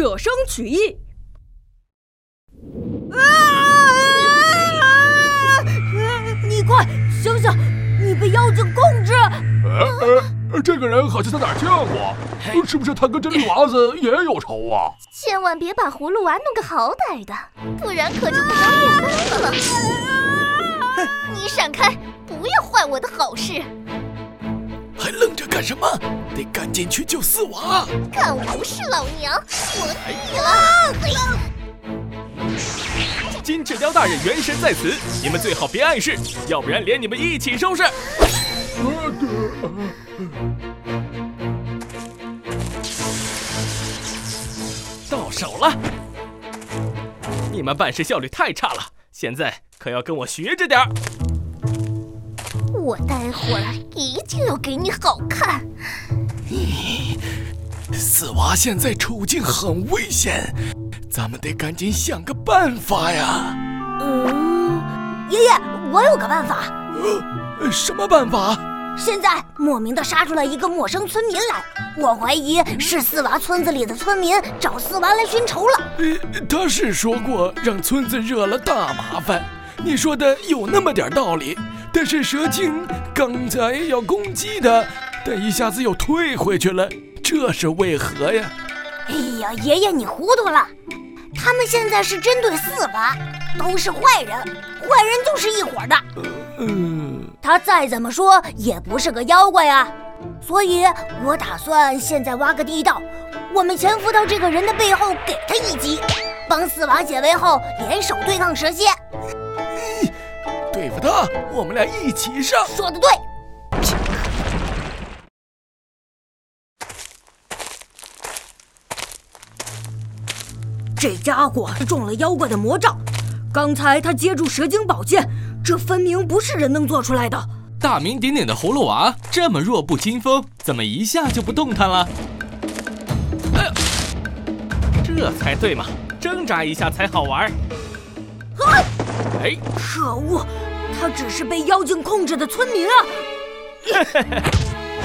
舍生取义。你快醒醒！你被妖精控制！呃，这个人好像在哪儿见过，是不是他跟这绿娃子也有仇啊？千万别把葫芦娃弄个好歹的，不然可就不要面子了。你闪开，不要坏我的好事！还愣着干什么？得赶紧去救四娃！敢无视老娘，我你了！金翅雕大人元神在此，你们最好别碍事，要不然连你们一起收拾。到手了！你们办事效率太差了，现在可要跟我学着点儿。我待会儿一定要给你好看。四娃现在处境很危险，咱们得赶紧想个办法呀。嗯，爷爷，我有个办法。呃，什么办法？现在莫名的杀出来一个陌生村民来，我怀疑是四娃村子里的村民找四娃来寻仇了。呃，他是说过让村子惹了大麻烦，你说的有那么点道理。但是蛇精刚才要攻击他，但一下子又退回去了，这是为何呀？哎呀，爷爷你糊涂了，他们现在是针对四娃，都是坏人，坏人就是一伙的。嗯，他再怎么说也不是个妖怪啊，所以我打算现在挖个地道，我们潜伏到这个人的背后，给他一击，帮四娃解围后联手对抗蛇蝎。对付他，我们俩一起上。说的对。这家伙中了妖怪的魔杖，刚才他接住蛇精宝剑，这分明不是人能做出来的。大名鼎鼎的葫芦娃这么弱不禁风，怎么一下就不动弹了？哎呀，这才对嘛，挣扎一下才好玩。哎，可恶，他只是被妖精控制的村民啊！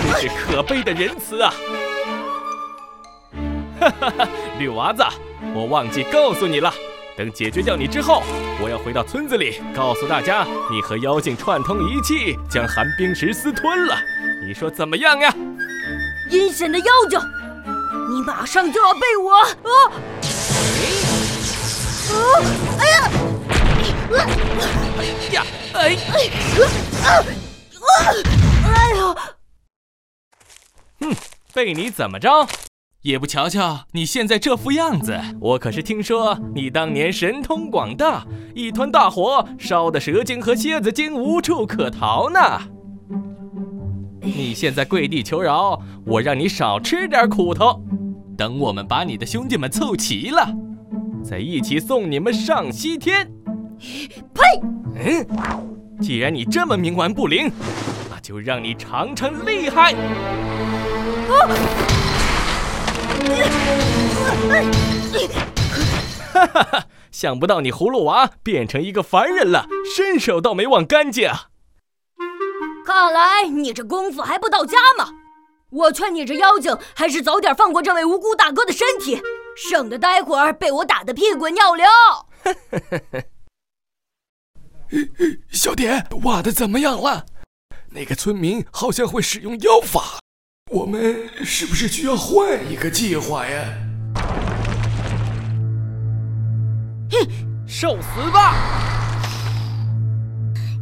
你是可悲的仁慈啊！哈哈哈，绿娃子，我忘记告诉你了，等解决掉你之后，我要回到村子里告诉大家，你和妖精串通一气，将寒冰石私吞了。你说怎么样呀？阴险的妖精，你马上就要被我……啊！啊！哎呀！哎呀！哎！啊！啊！哎呀！哼，被你怎么着？也不瞧瞧你现在这副样子，我可是听说你当年神通广大，一团大火烧的蛇精和蝎子精无处可逃呢。你现在跪地求饶，我让你少吃点苦头，等我们把你的兄弟们凑齐了，再一起送你们上西天。呸！嗯，既然你这么冥顽不灵，那就让你尝尝厉害。啊！哈哈哈！想不到你葫芦娃变成一个凡人了，身手倒没忘干净啊。看来你这功夫还不到家嘛！我劝你这妖精还是早点放过这位无辜大哥的身体，省得待会儿被我打得屁滚尿流。小蝶挖的怎么样了？那个村民好像会使用妖法。我们是不是需要换一个计划呀？哼，受死吧！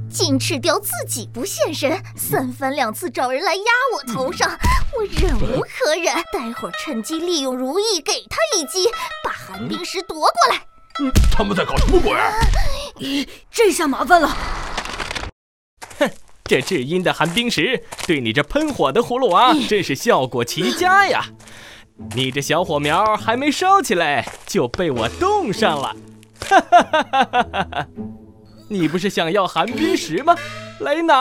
金翅雕自己不现身，三番两次找人来压我头上，我忍无可忍。待会儿趁机利用如意给他一击，把寒冰石夺过来。嗯，他们在搞什么鬼？这下麻烦了。哼。这至阴的寒冰石对你这喷火的葫芦娃真是效果奇佳呀！你这小火苗还没烧起来就被我冻上了，哈哈哈哈哈哈！你不是想要寒冰石吗？来拿！